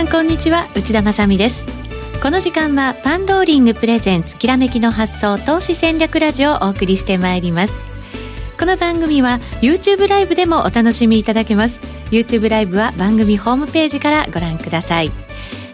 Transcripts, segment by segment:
さんこんにちは。内田まさです。この時間はパンローリングプレゼンツきらめきの発想投資戦略ラジオをお送りしてまいります。この番組は YouTube ライブでもお楽しみいただけます。YouTube ライブは番組ホームページからご覧ください。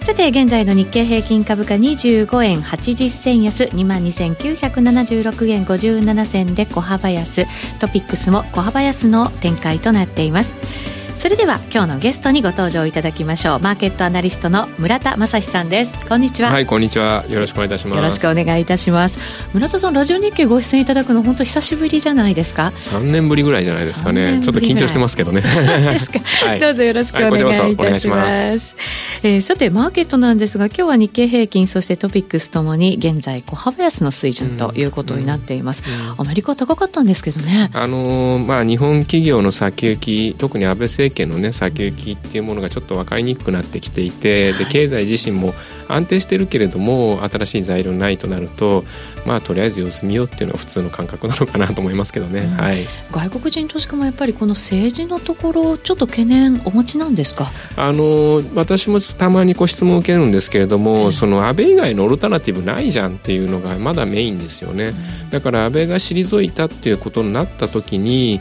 さて現在の日経平均株価25円80銭安22,976円57銭で小幅安。トピックスも小幅安の展開となっています。それでは今日のゲストにご登場いただきましょう。マーケットアナリストの村田正史さんです。こんにちは。はいこんにちは。よろしくお願いいたします。よろしくお願いいたします。村田さんラジオ日経ご出演いただくの本当久しぶりじゃないですか？三年ぶりぐらいじゃないですかね。ちょっと緊張してますけどね。はい、どうぞよろしくお願いいたします。はい、ますえー、さてマーケットなんですが今日は日経平均そしてトピックスともに現在小幅安の水準ということになっています、うん。うん、アメリカ高かったんですけどね。あのー、まあ日本企業の先行き特に安倍政権のね先行きっていうものがちょっと分かりにくくなってきていて、で経済自身も安定してるけれども新しい材料ないとなるとまあとりあえず様子見ようっていうのは普通の感覚なのかなと思いますけどね、うん、はい、外国人投資家もやっぱりこの政治のところちょっと懸念お持ちなんですか？あの私もたまにご質問を受けるんですけれども、うん、その安倍以外のオルタナティブないじゃんっていうのがまだメインですよね、うん、だから安倍が退いたっていうことになった時に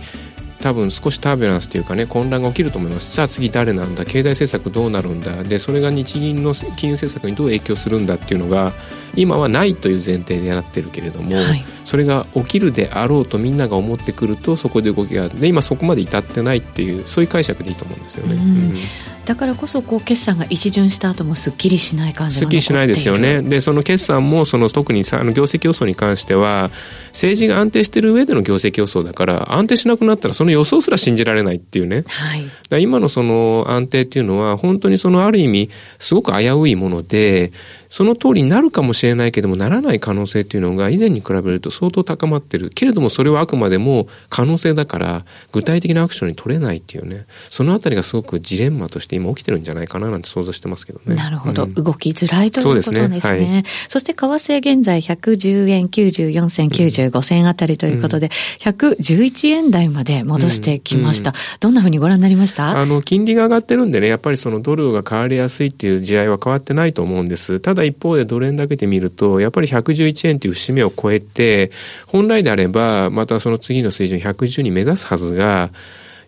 多分少しタービュランスというかね混乱が起きると思います。さあ次誰なんだ？経済政策どうなるんだ？でそれが日銀の金融政策にどう影響するんだっていうのが今はないという前提でやってるけれども、はい、それが起きるであろうとみんなが思ってくるとそこで動きがで今そこまで至ってないっていうそういう解釈でいいと思うんですよね。うんだからこそこう決算が一巡した後もすっきりしない感じすっきりしないですよね。でその決算もその特にさあの業績予想に関しては政治が安定している上での業績予想だから安定しなくなったらその予想すら信じられないっていうね、はい、今のその安定っていうのは本当にそのある意味すごく危ういものでその通りになるかもしれないけどもならない可能性っていうのが以前に比べると相当高まってるけれどもそれはあくまでも可能性だから具体的なアクションに取れないっていうねそのあたりがすごくジレンマとして今起きてるんじゃないかななんて想像してますけどね。なるほど、うん、動きづらいということですね。そね。はい、そして為替現在110円94銭95銭あたりということで、うん、111円台まで戻してきました、うん、どんなふうにご覧になりました？あの金利が上がってるんでねやっぱりそのドルが変わりやすいっていう地合いは変わってないと思うんです。ただ一方でドル円だけで見ると、やっぱり111円という節目を超えて、本来であれば、またその次の水準110に目指すはずが、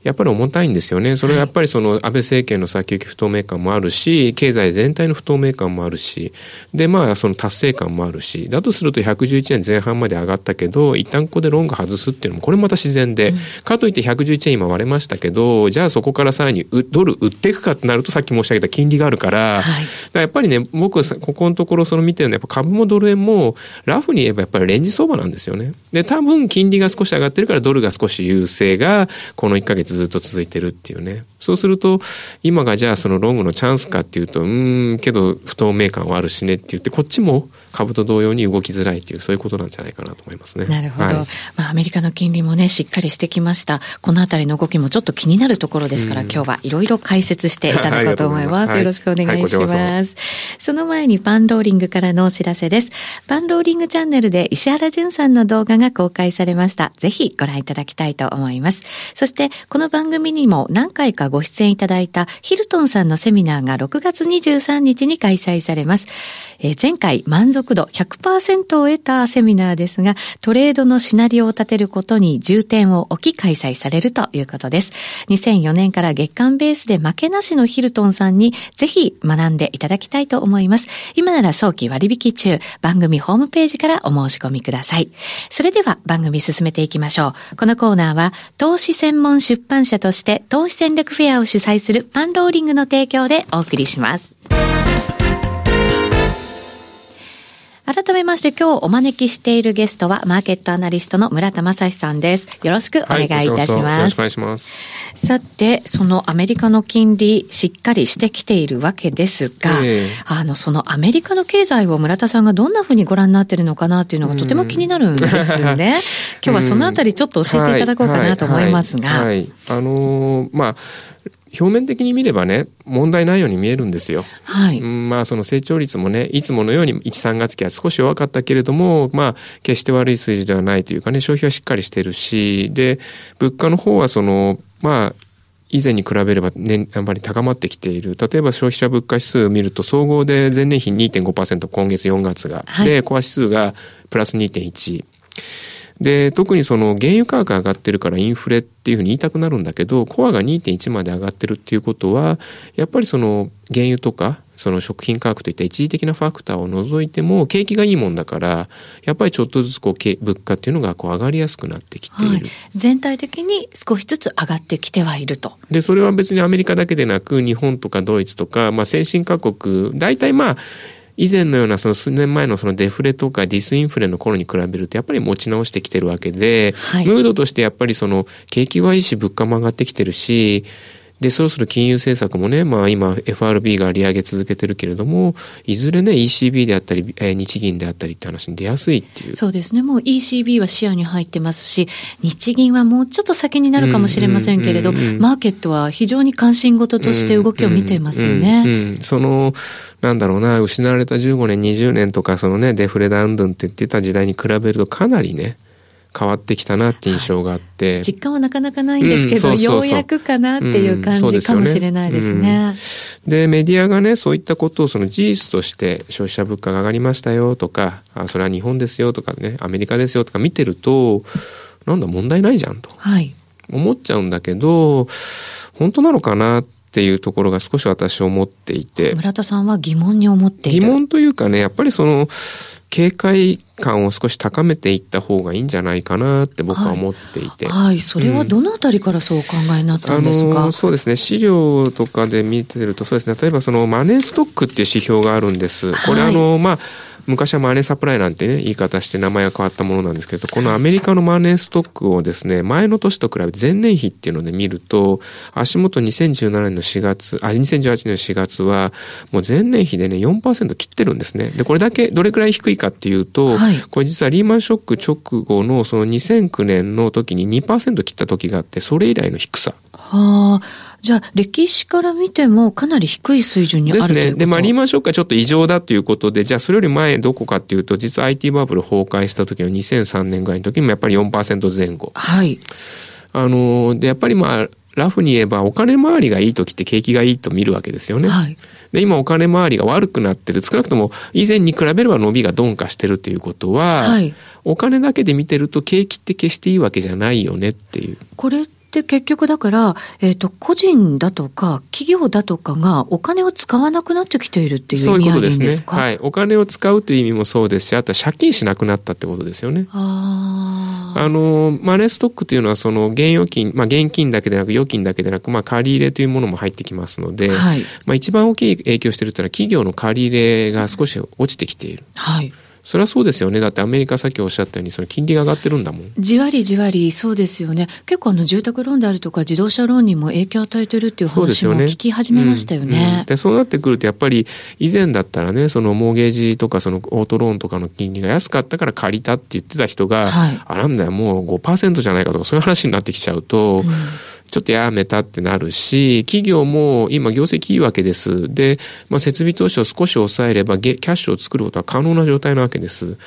やっぱり重たいんですよね。それはやっぱりその安倍政権の先行き不透明感もあるし、経済全体の不透明感もあるし、で、まあその達成感もあるし、だとすると111円前半まで上がったけど、一旦ここでロング外すっていうのも、これまた自然で、うん、かといって111円今割れましたけど、じゃあそこからさらにドル売っていくかってなると、さっき申し上げた金利があるから、はい、らやっぱりね、僕、ここのところその見てるのは、やっぱ株もドル円も、ラフに言えばやっぱりレンジ相場なんですよね。で、多分金利が少し上がってるからドルが少し優勢が、この1ヶ月ずっと続いてるっていうね。そうすると、今がじゃあそのロングのチャンスかっていうと、うん、けど不透明感はあるしねって言って、こっちも株と同様に動きづらいっていう、そういうことなんじゃないかなと思いますね。なるほど。はい、まあ、アメリカの金利もね、しっかりしてきました。このあたりの動きもちょっと気になるところですから、うん、今日はいろいろ解説していただこうと思います。よろしくお願いします。はい、その前にパンローリングからのお知らせです。パンローリングチャンネルで石原淳さんの動画が公開されました。ぜひご覧いただきたいと思います。そして、この番組にも何回かご出演いただいたヒルトンさんのセミナーが6月23日に開催されます。えー、前回満足度100%を得たセミナーですが、トレードのシナリオを立てることに重点を置き開催されるということです。2004年から月間ベースで負けなしのヒルトンさんにぜひ学んでいただきたいと思います。今なら早期割引中、番組ホームページからお申し込みください。それでは番組進めていきましょう。このコーナーは投資専門出版社として投資戦略フェアを主催するパンローリングの提供でお送りします。改めまして今日お招きしているゲストはマーケットアナリストの村田正史さんです。よろしくお願いいたします。はい、よろしくお願いします。さて、そのアメリカの金利しっかりしてきているわけですが、えー、あの、そのアメリカの経済を村田さんがどんなふうにご覧になっているのかなというのがとても気になるんですよね。今日はそのあたりちょっと教えていただこうかなと思いますが。はい、はいはい、あのー、まあ、表面的に見ればね、問題ないように見えるんですよ。はい。まあその成長率もね、いつものように1、3月期は少し弱かったけれども、まあ決して悪い数字ではないというかね、消費はしっかりしてるし、で、物価の方はその、まあ、以前に比べれば、ね、やっぱり高まってきている。例えば消費者物価指数を見ると、総合で前年比2.5%、今月4月が。はい、で、コア指数がプラス2.1。で、特にその原油価格が上がってるからインフレっていうふうに言いたくなるんだけど、コアが2.1まで上がってるっていうことは、やっぱりその原油とか、その食品価格といった一時的なファクターを除いても景気がいいもんだからやっぱりちょっとずつこう物価っていうのがこう上がりやすくなってきている、はい、全体的に少しずつ上がってきてはいると。でそれは別にアメリカだけでなく日本とかドイツとか、まあ、先進各国大体まあ以前のようなその数年前のそのデフレとかディスインフレの頃に比べるとやっぱり持ち直してきてるわけで、はい、ムードとしてやっぱりその景気はいいし物価も上がってきてるしで、そろそろ金融政策もね、まあ今 FRB が利上げ続けてるけれども、いずれね ECB であったり、えー、日銀であったりって話に出やすいっていう。そうですね。もう ECB は視野に入ってますし、日銀はもうちょっと先になるかもしれませんけれど、マーケットは非常に関心事として動きを見ていますよね。その、なんだろうな、失われた15年、20年とか、そのね、デフレダウンドンって言ってた時代に比べるとかなりね、変わってきたなって印象があって、はい、実感はなかなかないんですけど、うん、ようやくかなっていう感じかもしれないですね。で、ねメディアがねそういったことをその事実として消費者物価が上がりましたよとかあそれは日本ですよとかねアメリカですよとか見てるとなんだ問題ないじゃんと、はい、思っちゃうんだけど本当なのかなっていうところが少し私思っていて村田さんは疑問に思っている疑問というかねやっぱりその警戒感を少し高めていった方がいいんじゃないかなって僕は思っていて。はい、はい、それはどのあたりからそうお考えになったんですか、うん、そうですね。資料とかで見てると、そうですね。例えばそのマネーストックっていう指標があるんです。これ、はい、あの、まあ、昔はマネーサプライなんてね、言い方して名前が変わったものなんですけど、このアメリカのマネーストックをですね、前の年と比べて前年比っていうので見ると、足元2017年の4月、あ、2018年の4月は、もう前年比でね、4%切ってるんですね。で、これだけ、どれくらい低いかっていうと、はい、これ実はリーマンショック直後のその2009年の時に2%切った時があって、それ以来の低さ。はあ。じゃあ、歴史から見てもかなり低い水準にあるですね。で、まあ、リーマンショックはちょっと異常だということで、じゃあ、それより前どこかっていうと、実は IT バブル崩壊した時の2003年ぐらいの時もやっぱり4%前後。はい。あの、で、やっぱりまあ、ラフに言えばお金回りがいい時って景気がいいと見るわけですよね。はい。で、今お金回りが悪くなってる。少なくとも以前に比べれば伸びが鈍化してるということは、はい、お金だけで見てると景気って決していいわけじゃないよねっていう。これで、結局だから、えっ、ー、と、個人だとか、企業だとかがお金を使わなくなってきているっていう意味合いですね。はい。お金を使うという意味もそうですし、あとは借金しなくなったってことですよね。ああの、マネーストックというのは、その、現預金、まあ、現金だけでなく、預金だけでなく、まあ、借り入れというものも入ってきますので、はい、まあ、一番大きい影響しているというのは、企業の借り入れが少し落ちてきている。はい。それはそうですよね。だってアメリカさっきおっしゃったように、その金利が上がってるんだもん。じわりじわり、そうですよね。結構あの住宅ローンであるとか自動車ローンにも影響を与えてるっていう話も聞き始めましたよね。そうで、ねうんうん、でそうなってくると、やっぱり以前だったらね、そのモーゲージとかそのオートローンとかの金利が安かったから借りたって言ってた人が、はい、あ、なんだよ、もう5%じゃないかとかそういう話になってきちゃうと、うんちょっとやめたってなるし、企業も今業績いいわけです。で、まあ、設備投資を少し抑えればキャッシュを作ることは可能な状態なわけです。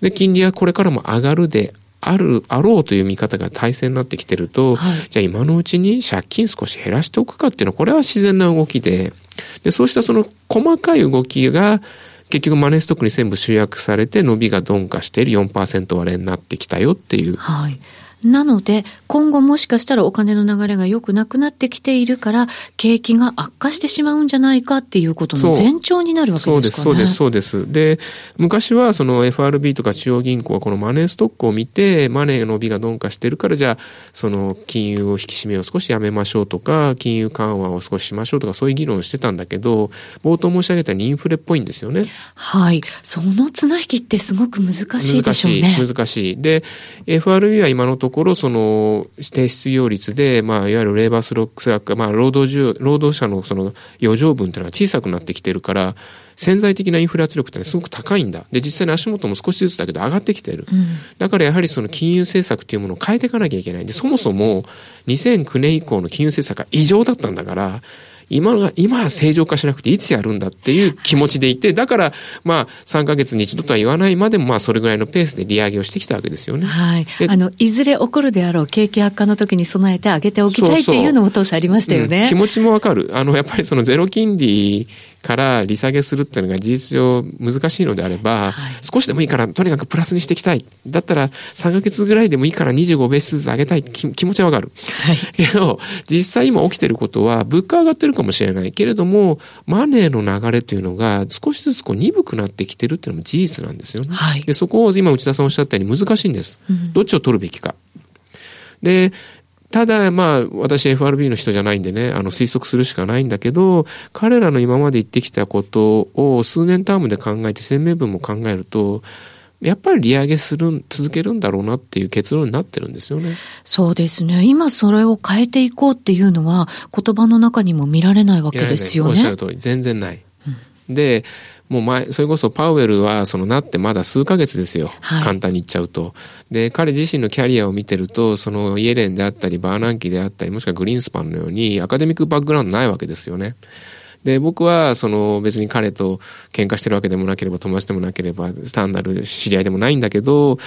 で、金利はこれからも上がるである、あろうという見方が大勢になってきてると、はい、じゃあ今のうちに借金少し減らしておくかっていうのは、これは自然な動きで、で、そうしたその細かい動きが、結局マネーストックに全部集約されて伸びが鈍化している4%割れになってきたよっていう。はい。なので、今後もしかしたらお金の流れが良くなくなってきているから、景気が悪化してしまうんじゃないかっていうことの前兆になるわけですかね。そうです、そうです、そうです。で、昔はその FRB とか中央銀行はこのマネーストックを見て、マネーの伸びが鈍化してるから、じゃあ、その金融を引き締めを少しやめましょうとか、金融緩和を少ししましょうとか、そういう議論をしてたんだけど、冒頭申し上げたようにインフレっぽいんですよね。はい。その綱引きってすごく難しいでしょうね。難しい。難しい。で、FRB は今のとところ、その、低失業率で、まあ、いわゆる labor slock slack、まあ、労働需労働者のその余剰分っていうのが小さくなってきてるから、潜在的なインフレ圧力ってすごく高いんだ。で、実際に足元も少しずつだけど上がってきてる。うん、だからやはりその金融政策っていうものを変えていかなきゃいけない。で、そもそも2009年以降の金融政策が異常だったんだから、今が、今は正常化しなくていつやるんだっていう気持ちでいて、だから、まあ、3ヶ月に一度とは言わないまでも、まあ、それぐらいのペースで利上げをしてきたわけですよね。はい。あの、いずれ起こるであろう景気悪化の時に備えて上げておきたいっていうのも当初ありましたよね。そうそううん、気持ちもわかる。あの、やっぱりそのゼロ金利から利下げするっていうのが事実上難しいのであれば、はい、少しでもいいからとにかくプラスにしていきたい。だったら3ヶ月ぐらいでもいいから25ベースずつ上げたい気気持ちはわかる。はい、けど、実際今起きてることは物価上がってるかもしれないけれども、マネーの流れというのが少しずつこう鈍くなってきてるっていうのも事実なんですよね。はい、でそこを今内田さんおっしゃったように難しいんです。うん、どっちを取るべきか。で、ただ、まあ、私 FRB の人じゃないんでね、あの、推測するしかないんだけど、彼らの今まで言ってきたことを数年タームで考えて、声明文も考えると、やっぱり利上げする、続けるんだろうなっていう結論になってるんですよね。そうですね。今それを変えていこうっていうのは、言葉の中にも見られないわけですよね。おっしゃる通り、全然ない。うん、で、もう前、それこそパウエルはそのなってまだ数ヶ月ですよ。はい、簡単に言っちゃうと。で、彼自身のキャリアを見てると、そのイエレンであったり、バーナンキであったり、もしくはグリーンスパンのようにアカデミックバックグラウンドないわけですよね。で、僕は、その別に彼と喧嘩してるわけでもなければ、友達でもなければ、単なる知り合いでもないんだけど、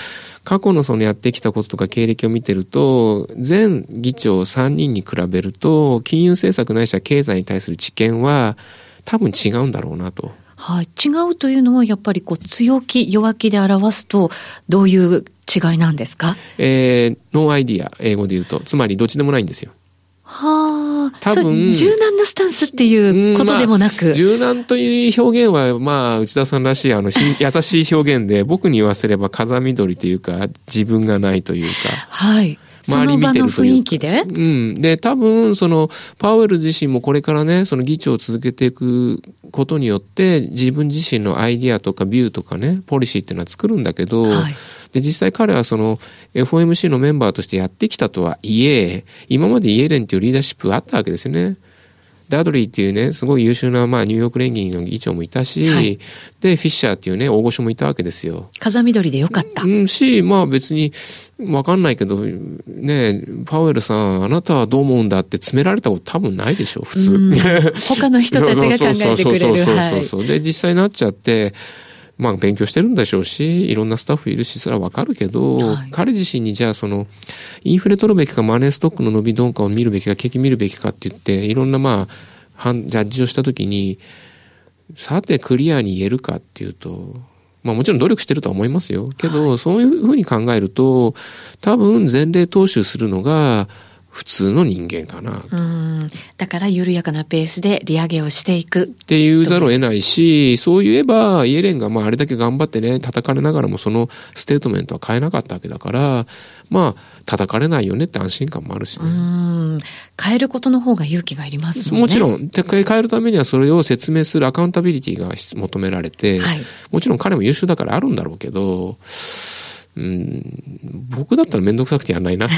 過去のそのやってきたこととか経歴を見てると、前議長3人に比べると、金融政策ないしは経済に対する知見は、多分違うんだろうなと。はい。違うというのは、やっぱりこう、強気、弱気で表すと、どういう違いなんですか？えー、 no idea、英語で言うと。つまり、どっちでもないんですよ。はあ。多分。柔軟なスタンスっていうことでもなく。まあ、柔軟という表現は、まあ、内田さんらしい、あの、優しい表現で、僕に言わせれば風見鶏というか、自分がないというか。はい。周り見てるというか。で？うん。で、多分、その、パウエル自身もこれからね、その議長を続けていくことによって、自分自身のアイディアとか view とかね、ポリシーっていうのは作るんだけど、はい、で、実際彼はその、FOMC のメンバーとしてやってきたとはいえ、今までイエレンっていうリーダーシップがあったわけですよね。ダドリーっていうね、すごい優秀な、まあ、ニューヨーク連銀の議長もいたし、はい、で、フィッシャーっていうね、大御所もいたわけですよ。風緑でよかった。うんし、まあ別に、わかんないけど、ね、パウエルさん、あなたはどう思うんだって詰められたこと多分ないでしょ、普通。他の人たちが考えてくれる。そうそうそうそう。で、実際になっちゃって、まあ勉強してるんでしょうし、いろんなスタッフいるし、それはわかるけど、はい、彼自身にじゃあその、インフレ取るべきかマネーストックの伸び鈍化を見るべきか、景気見るべきかって言って、いろんなまあ、ジャッジをしたときに、さてクリアに言えるかっていうと、まあもちろん努力してるとは思いますよ。けど、はい、そういうふうに考えると、多分前例踏襲するのが、普通の人間かなうんだから緩やかなペースで利上げをしていく。って言うざるを得ないし、そう言えば、イエレンがまああれだけ頑張ってね、叩かれながらもそのステートメントは変えなかったわけだから、まあ、叩かれないよねって安心感もあるしね。うん変えることの方が勇気がいりますもんね。もちろん、変えるためにはそれを説明するアカウンタビリティが求められて、はい、もちろん彼も優秀だからあるんだろうけど、うん、僕だったら面倒くさくてやんないなっ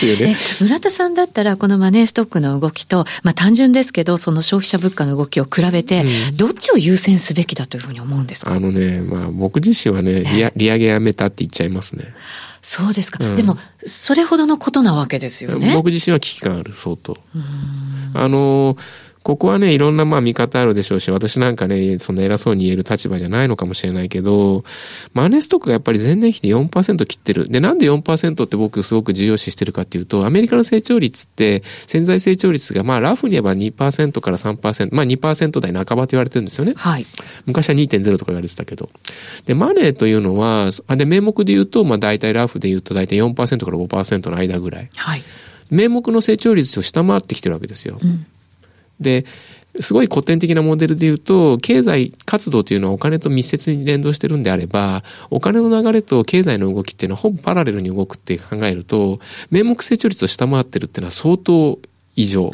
ていうね。村田さんだったら、このマネーストックの動きと、まあ単純ですけど、その消費者物価の動きを比べて、どっちを優先すべきだというふうに思うんですか、あのね、まあ僕自身はね、利利上げやめたって言っちゃいますね。そうですか、うん、でも、それほどのことなわけですよね。僕自身は危機感ある、相当。あの、ここはね、いろんなまあ見方あるでしょうし、私なんかね、そんな偉そうに言える立場じゃないのかもしれないけど、マネーストックがやっぱり前年比で4%切ってる。で、なんで4%って僕すごく重要視してるかっていうと、アメリカの成長率って、潜在成長率がまあラフに言えば2%から3%、まあ2%台半ばと言われてるんですよね。はい。昔は2.0とか言われてたけど。で、マネーというのは、あで、名目で言うと、まあ大体ラフで言うと大体4%から5%の間ぐらい。はい。名目の成長率を下回ってきてるわけですよ。うんで、すごい古典的なモデルで言うと、経済活動というのはお金と密接に連動してるんであれば、お金の流れと経済の動きっていうのはほぼパラレルに動くって考えると、名目成長率を下回ってるっていうのは相当異常。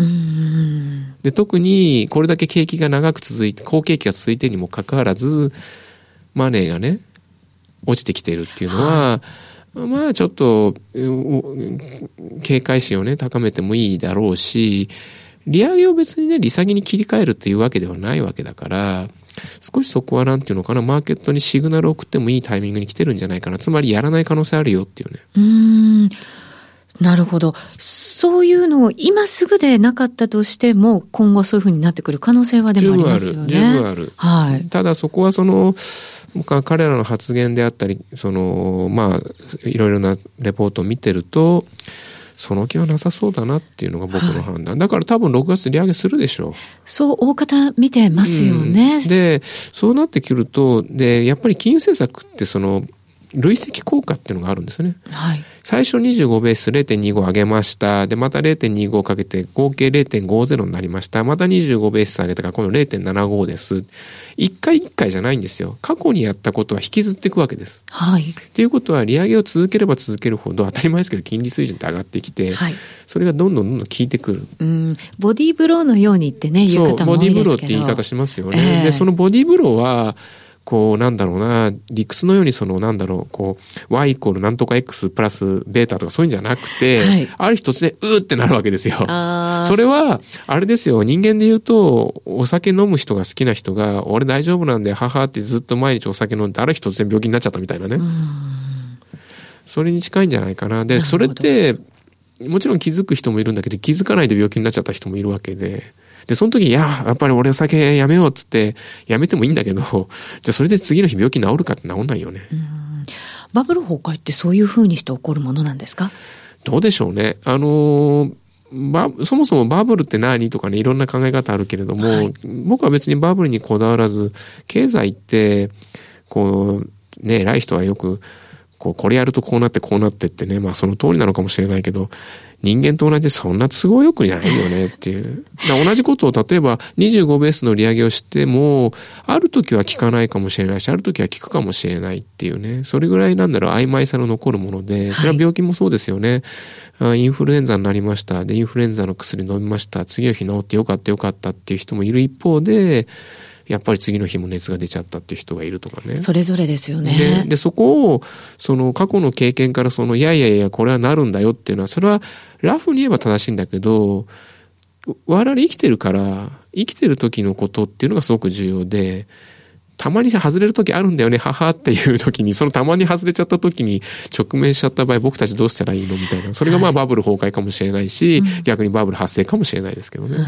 で、特にこれだけ景気が長く続いて、好景気が続いてるにもかかわらず、マネーがね、落ちてきてるっていうのは、はい、まあちょっと、警戒心をね、高めてもいいだろうし、利上げを別にね、利下げに切り替えるっていうわけではないわけだから、少しそこはなんていうのかな、マーケットにシグナルを送ってもいいタイミングに来てるんじゃないかな。つまりやらない可能性あるよっていうね。うん。なるほど。そういうのを今すぐでなかったとしても、今後そういうふうになってくる可能性はでもありますよね。十分ある。はい。ただそこはその、彼らの発言であったり、その、まあ、いろいろなレポートを見てると、その気はなさそうだなっていうのが僕の判断。はい、だから多分6月利上げするでしょう。そう大方見てますよね。うん、で、そうなってくると、で、やっぱり金融政策ってその、累積効果っていうのがあるんですね。はい。最初25ベース0.25上げました。で、また0.25かけて合計0.50になりました。また25ベース上げたから今度0.75です。一回一回じゃないんですよ。過去にやったことは引きずっていくわけです。はい。っていうことは利上げを続ければ続けるほど当たり前ですけど金利水準って上がってきて、はい。それがどんどんどんどん効いてくる。うん。ボディーブローのようにってね、言う方も多いですけど。そう、ボディーブローって言い方しますよね。えー、で、そのボディーブローは、こう、なんだろうな、理屈のようにその、なんだろう、こう、y イコールなんとか x プラスベータとかそういうんじゃなくて、はい、ある日突然、うーってなるわけですよ。それは、あれですよ、人間で言うと、お酒飲む人が好きな人が、俺大丈夫なんで、母ってずっと毎日お酒飲んで、ある日突然病気になっちゃったみたいなね。それに近いんじゃないかな。で、それって、もちろん気づく人もいるんだけど、気づかないで病気になっちゃった人もいるわけで、で、その時、いや、やっぱり俺お酒やめようっつって、やめてもいいんだけど、じゃあそれで次の日病気治るかって治んないよね。バブル崩壊ってそういうふうにして起こるものなんですか？どうでしょうね。あのバそもそもバブルって何とかね、いろんな考え方あるけれども、はい、僕は別にバブルにこだわらず、経済って、こう、ね、偉い人はよく、こう、これやるとこうなってこうなってってね、まあその通りなのかもしれないけど、人間と同じでそんな都合よくないよねっていう。同じことを例えば25ベースの利上げをしても、ある時は効かないかもしれないし、ある時は効くかもしれないっていうね。それぐらいなんだろう、曖昧さの残るもので、それは病気もそうですよね。はい、インフルエンザになりました。で、インフルエンザの薬飲みました。次の日治ってよかったよかったっていう人もいる一方で、やっぱり次の日も熱が出ちゃったっていう人がいるとかね。それぞれですよね。で、でそこを、その過去の経験からその、いやいやいや、これはなるんだよっていうのは、それはラフに言えば正しいんだけど、我々生きてるから、生きてる時のことっていうのがすごく重要で、たまに外れる時あるんだよね、母っていう時に、そのたまに外れちゃった時に直面しちゃった場合、僕たちどうしたらいいの？みたいな。それがまあバブル崩壊かもしれないし、はい、逆にバブル発生かもしれないですけどね。うん、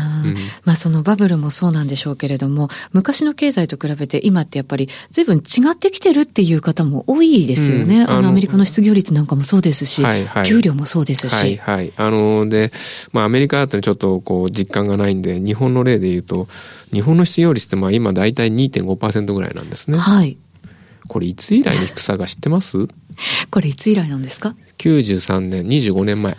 まあそのバブルもそうなんでしょうけれども、昔の経済と比べて今ってやっぱり随分違ってきてるっていう方も多いですよね。うん、あのアメリカの失業率なんかもそうですし、はいはい、給料もそうですし。はいはい。あの、で、まあアメリカだとちょっとこう実感がないんで、日本の例で言うと、日本の失業率ってまあ今大体2.5%ぐらいなんですね。はい。これいつ以来の低さが知ってます？これいつ以来なんですか ?93 年、25年前。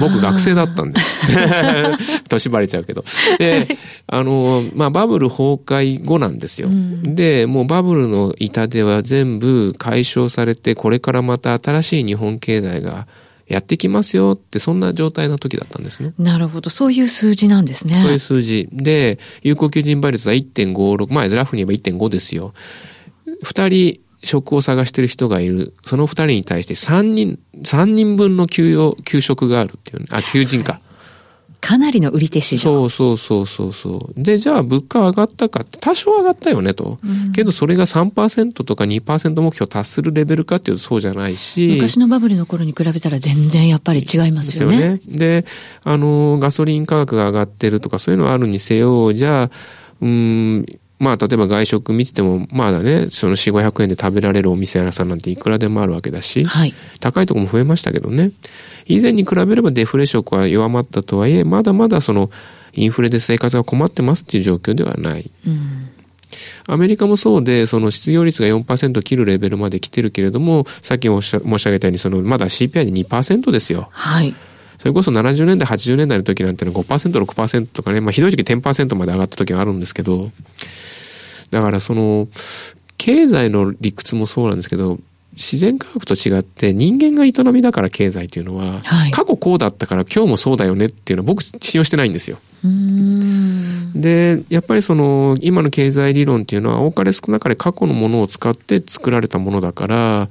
僕学生だったんです。年バレちゃうけど。で、あの、まあ、バブル崩壊後なんですよ。うん、で、もうバブルの痛手は全部解消されて、これからまた新しい日本経済がやってきますよって、そんな状態の時だったんですね。なるほど。そういう数字なんですね。そういう数字。で、有効求人倍率は1.56、まあ、ラフに言えば1.5ですよ。二人、職を探してる人がいる。その二人に対して三人、三人分の給与、給食があるっていう、ね、あ、求人か。かなりの売り手市場。そうそうそうそう。で、じゃあ物価上がったかって、多少上がったよねと。うん、けどそれが3%とか2%目標達するレベルかっていうとそうじゃないし。昔のバブルの頃に比べたら全然やっぱり違いますよね。よねで、あの、ガソリン価格が上がってるとかそういうのはあるにせよ、じゃあ、うん、まあ、例えば外食見てても、まだね、その4、500円で食べられるお店屋さんなんていくらでもあるわけだし、はい、高いとこも増えましたけどね。以前に比べればデフレ色は弱まったとはいえ、まだまだその、インフレで生活が困ってますっていう状況ではない。うんアメリカもそうで、その失業率が4%切るレベルまで来てるけれども、さっき申し上げたように、そのまだ CPI で2%ですよ。はい。それこそ70年代、80年代の時なんてのは5%、6%とかね、まあひどい時10%まで上がった時があるんですけど、だからその、経済の理屈もそうなんですけど、自然科学と違って人間が営みだから経済っていうのは、はい、過去こうだったから今日もそうだよねっていうのは僕信用してないんですよ。で、やっぱりその今の経済理論っていうのは多かれ少なかれ過去のものを使って作られたものだから、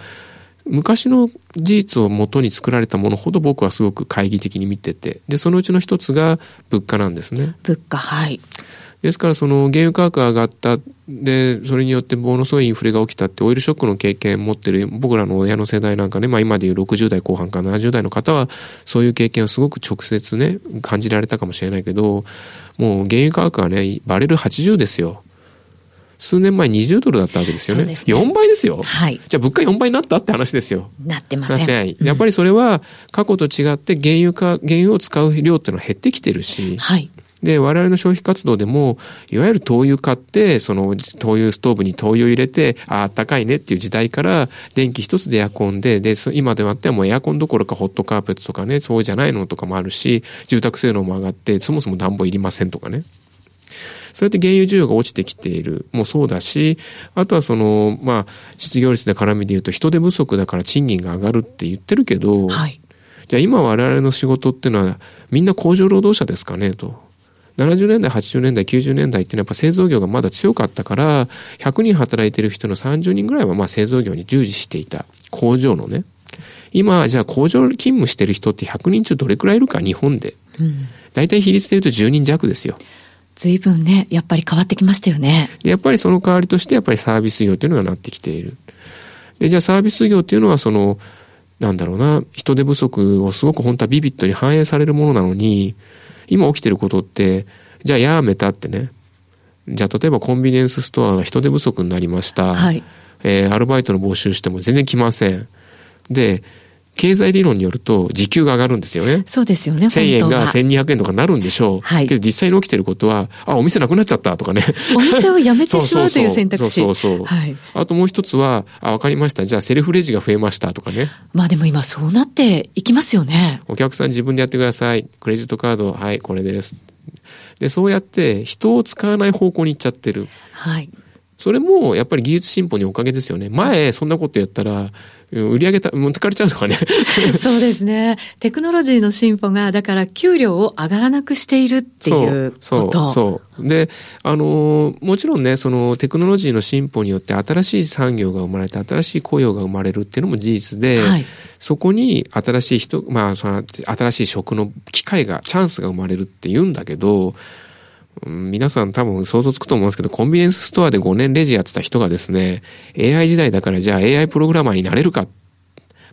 昔の事実をもとに作られたものほど僕はすごく懐疑的に見てて、で、そのうちの一つが物価なんですね。物価、はい。ですからその原油価格が上がったでそれによってものすごいインフレが起きたってオイルショックの経験を持ってる僕らの親の世代なんかね、まあ、今でいう60代後半か70代の方はそういう経験をすごく直接ね感じられたかもしれないけどもう原油価格はねバレル80ですよ。数年前20ドルだったわけですよね。ね4倍ですよ。はい。じゃあ物価4倍になったって話ですよ。なってません。なってない。やっぱりそれは過去と違って原油か、原油を使う量っていうのは減ってきてるし、はい。で、我々の消費活動でも、いわゆる灯油買って、その灯油ストーブに灯油入れて、ああ、高いねっていう時代から、電気一つでエアコンで、で、今ではってはもうエアコンどころかホットカーペットとかね、そうじゃないのとかもあるし、住宅性能も上がって、そもそも暖房いりませんとかね。そうやって原油需要が落ちてきているもそうだし、あとはその、まあ、失業率で絡みで言うと人手不足だから賃金が上がるって言ってるけど、はい、じゃあ今我々の仕事っていうのはみんな工場労働者ですかねと。70年代、80年代、90年代っていうのはやっぱ製造業がまだ強かったから、100人働いてる人の30人ぐらいはまあ製造業に従事していた。工場のね。今、じゃあ工場勤務してる人って100人中どれくらいいるか、日本で。うん、大体比率で言うと10人弱ですよ。随分ね、やっぱり変わってきましたよね。やっぱりその代わりとして、やっぱりサービス業っていうのがなってきている。で、じゃあサービス業っていうのは、その、なんだろうな、人手不足をすごく本当はビビットに反映されるものなのに、今起きてることって、じゃあやめたってね。じゃあ例えばコンビニエンスストアが人手不足になりました。はい、えー、アルバイトの募集しても全然来ません。で、経済理論によると時給が上がるんですよね。そうですよね。1000円が1200円とかなるんでしょう。はい。けど実際に起きてることは、あ、お店なくなっちゃったとかね。お店を辞めてしまうという選択肢。そうそうそう。はい。あともう一つは、あ、わかりました。じゃあセルフレジが増えましたとかね。まあでも今そうなっていきますよね。お客さん自分でやってください。クレジットカード、はい、これです。で、そうやって人を使わない方向に行っちゃってる。はい。それもやっぱり技術進歩におかげですよね。前そんなことやったら、売り上げた、持ってかれちゃうとかね。そうですね。テクノロジーの進歩が、だから給料を上がらなくしているっていうこと。そう、そうそうで、あの、もちろんね、そのテクノロジーの進歩によって新しい産業が生まれて、新しい雇用が生まれるっていうのも事実で、はい、そこに新しい人、まあ、その新しい職の機会が、チャンスが生まれるって言うんだけど、皆さん多分想像つくと思うんですけど、コンビニエンスストアで5年レジやってた人がですね、AI 時代だからじゃあ AI プログラマーになれるか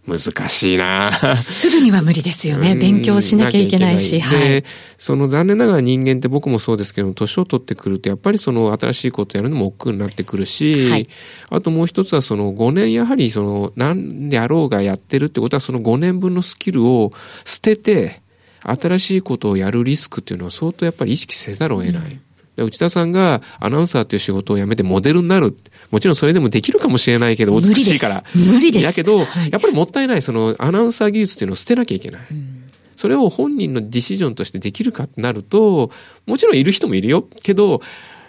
難しいなすぐには無理ですよね。勉強しなきゃいけないし。はい、で、その残念ながら人間って僕もそうですけど、年を取ってくると、やっぱりその新しいことやるのも億劫になってくるし、はい、あともう一つはその5年やはりその何であろうがやってるってことはその5年分のスキルを捨てて、新しいことをやるリスクっていうのは相当やっぱり意識せざるを得ない。うん、内田さんがアナウンサーっていう仕事を辞めてモデルになる。もちろんそれでもできるかもしれないけど、お美しいから。無理です。だけど、はい、やっぱりもったいない、そのアナウンサー技術っていうのを捨てなきゃいけない。うんそれを本人のディシジョンとしてできるかってなると、もちろんいる人もいるよ。けど、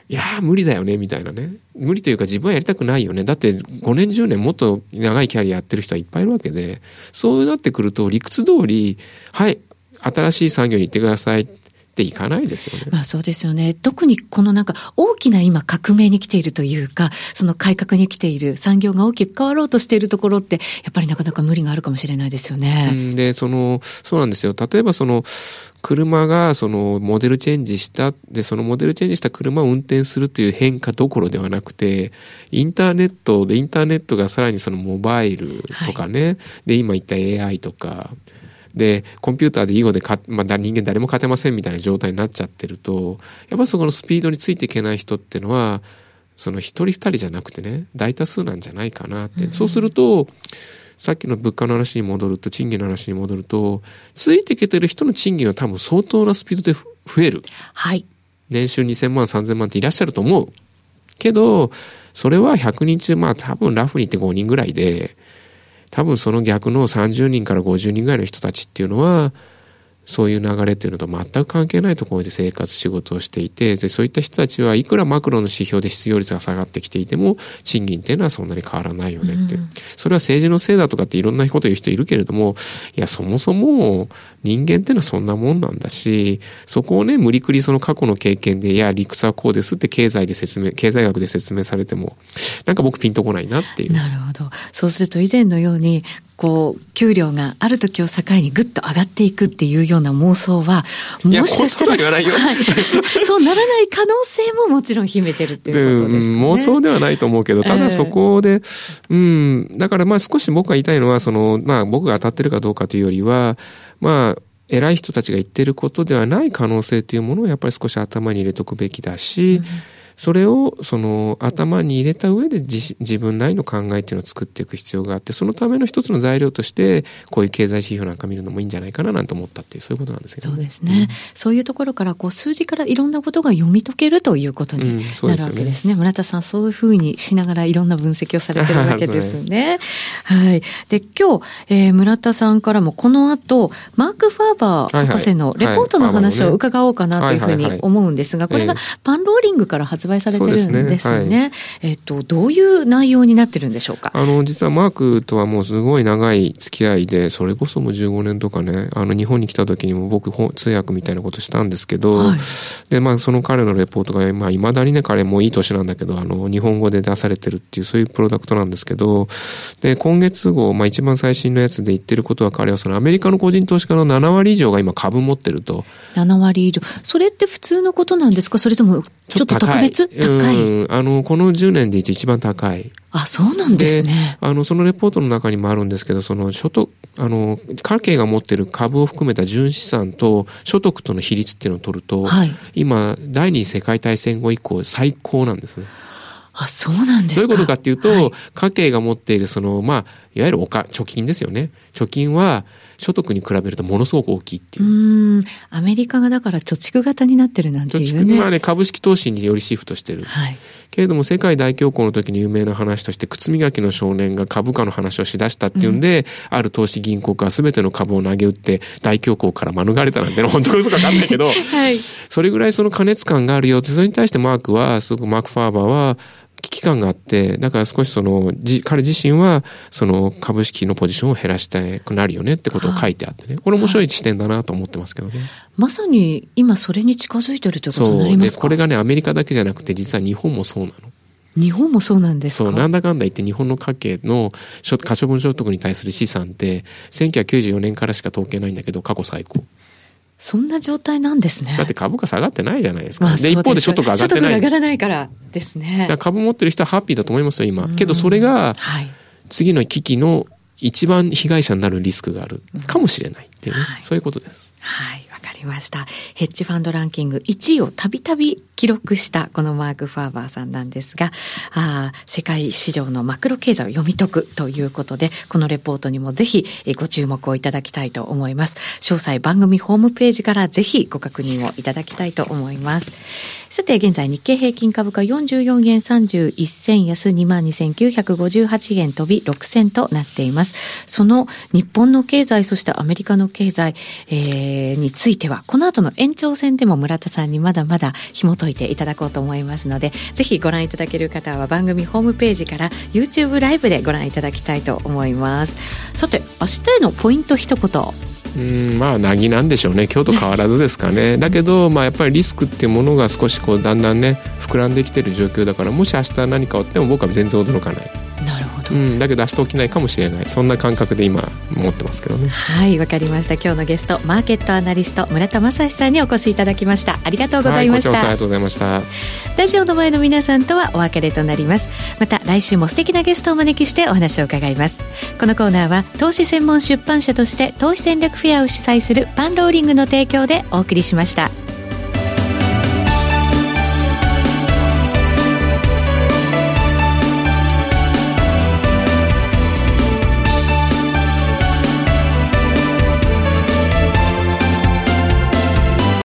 いやー無理だよね、みたいなね。無理というか自分はやりたくないよね。だって5年10年もっと長いキャリアやってる人はいっぱいいるわけで、そうなってくると理屈通り、はい、新しい産業に行ってくださいっていかないですよね。まあそうですよね。特にこのなんか大きな今革命に来ているというか、その改革に来ている産業が大きく変わろうとしているところって、やっぱりなかなか無理があるかもしれないですよね。うん、で、その、そうなんですよ。例えばその、車がそのモデルチェンジした、で、そのモデルチェンジした車を運転するという変化どころではなくて、インターネットで、インターネットがさらにそのモバイルとかね、はい、で、今言った AI とか、で、コンピューターで囲碁でか、まあ、人間誰も勝てませんみたいな状態になっちゃってると、やっぱそこのスピードについていけない人っていうのは、その一人二人じゃなくてね、大多数なんじゃないかなって。うん、そうすると、さっきの物価の話に戻ると、賃金の話に戻ると、ついていけてる人の賃金は多分相当なスピードで増える。はい。年収2000万、3000万っていらっしゃると思う。けど、それは100人中、まあ多分ラフに言って5人ぐらいで、多分その逆の30人から50人ぐらいの人たちっていうのは、そういう流れっていうのと全く関係ないところで生活仕事をしていてでそういった人たちはいくらマクロの指標で失業率が下がってきていても賃金っていうのはそんなに変わらないよねって、うん、それは政治のせいだとかっていろんなこと言う人いるけれどもいやそもそも人間っていうのはそんなもんなんだしそこをね無理くりその過去の経験でいや理屈はこうですって経済で説明経済学で説明されてもなんか僕ピンとこないなっていう。なるほどそうすると以前のようにこう、給料がある時を境にぐっと上がっていくっていうような妄想は、もしかしたら、はい、そうならない可能性ももちろん秘めてるっていうことですね。妄想ではないと思うけど、ただそこで、えー、うん、だからまあ少し僕が言いたいのは、その、まあ僕が当たってるかどうかというよりは、まあ、偉い人たちが言ってることではない可能性というものをやっぱり少し頭に入れとくべきだし、うんそれをその頭に入れた上で自自分なりの考えっていうのを作っていく必要があってそのための一つの材料としてこういう経済指標なんか見るのもいいんじゃないかななんて思ったっていうそういうことなんですけど、ね、そうですね、うん、そういうところからこう数字からいろんなことが読み解けるということになるわけですね。うんすね、村田さんそういうふうにしながらいろんな分析をされてるわけですね。はい、で今日、えー、村田さんからもこの後マーク・ファーバー博士のレポートの話を伺おうかなというふうに思うんですがこれがパンローリングから発売されてるんですね。すねはい、えっ、と、どういう内容になってるんでしょうか？あの、実はマークとはもうすごい長い付き合いで、それこそもう15年とかね、あの、日本に来た時にも僕、通訳みたいなことしたんですけど、はい、で、まあ、その彼のレポートが、まあ、未だにね、彼もいい年なんだけど、あの、日本語で出されてるっていう、そういうプロダクトなんですけど、で、今月号、まあ、一番最新のやつで言ってることは、彼はそのアメリカの個人投資家の7割以上が今株持ってると。7割以上。それって普通のことなんですか？それとも、ちょっと特別高い。あの、この10年で一番高い。あ、そうなんですね。あの、そのレポートの中にもあるんですけど、その所得、あの、家計が持ってる株を含めた純資産と所得との比率っていうのを取ると、はい、今、第二次世界大戦後以降最高なんですね。あ、そうなんですか。どういうことかっていうと、はい、家計が持っているその、まあ、いわゆるおか、貯金ですよね。貯金は、所得に比べるとものすごく大きいっていう。うん。アメリカがだから貯蓄型になってるなんていうね。貯蓄はね、株式投資によりシフトしてる。はい。けれども世界大恐慌の時に有名な話として靴磨きの少年が株価の話をしだしたっていうんで、うん、ある投資銀行家は全ての株を投げ打って大恐慌から免れたなんての本当に嘘かわかんないけど、はい、それぐらいその過熱感があるよってそれに対してマークはすごくマーク・ファーバーは危機感があって、だから少しその、じ彼自身は、その株式のポジションを減らしたくなるよねってことを書いてあってね。これ面白い視点だなと思ってますけどね。まさに今それに近づいてるということになりますか？そう。これがね、アメリカだけじゃなくて、実は日本もそうなの。日本もそうなんですか？そう、なんだかんだ言って日本の家計の可処分所得に対する資産って、1994年からしか統計ないんだけど、過去最高。そんな状態なんですね。だって株価下がってないじゃないですか。まあ、で、一方で所得上がってない。所得上がらないからですね。株持ってる人はハッピーだと思いますよ、今。けどそれが、次の危機の一番被害者になるリスクがあるかもしれないっていうね、はい、そういうことです。はい。かりました。ヘッジファンドランキング1位をたびたび記録したこのマーク・ファーバーさんなんですが、あ世界市場のマクロ経済を読み解くということで、このレポートにもぜひご注目をいただきたいと思います。詳細番組ホームページからぜひご確認をいただきたいと思います。さて、現在日経平均株価44円31銭安22,958円飛び6銭となっています。その日本の経済、そしてアメリカの経済、えー、については、この後の延長戦でも村田さんにまだまだ紐解いていただこうと思いますので、ぜひご覧いただける方は番組ホームページから YouTube ライブでご覧いただきたいと思います。さて、明日へのポイント一言。うんまあなぎなんでしょうね。今日と変わらずですかね。だけどまあやっぱりリスクっていうものが少しこうだんだんね膨らんできてる状況だからもし明日何かあっても僕は全然驚かないど、うん、だけど明日起きないかもしれない。そんな感覚で今持ってますけどね。はいわかりました。今日のゲストマーケットアナリスト村田正史さんにお越しいただきました。ありがとうございました、はい、ありがとうございました。ラジオの前の皆さんとはお別れとなります。また来週も素敵なゲストをお招きしてお話を伺います。このコーナーは投資専門出版社として投資戦略フェアを主催するパンローリングの提供でお送りしました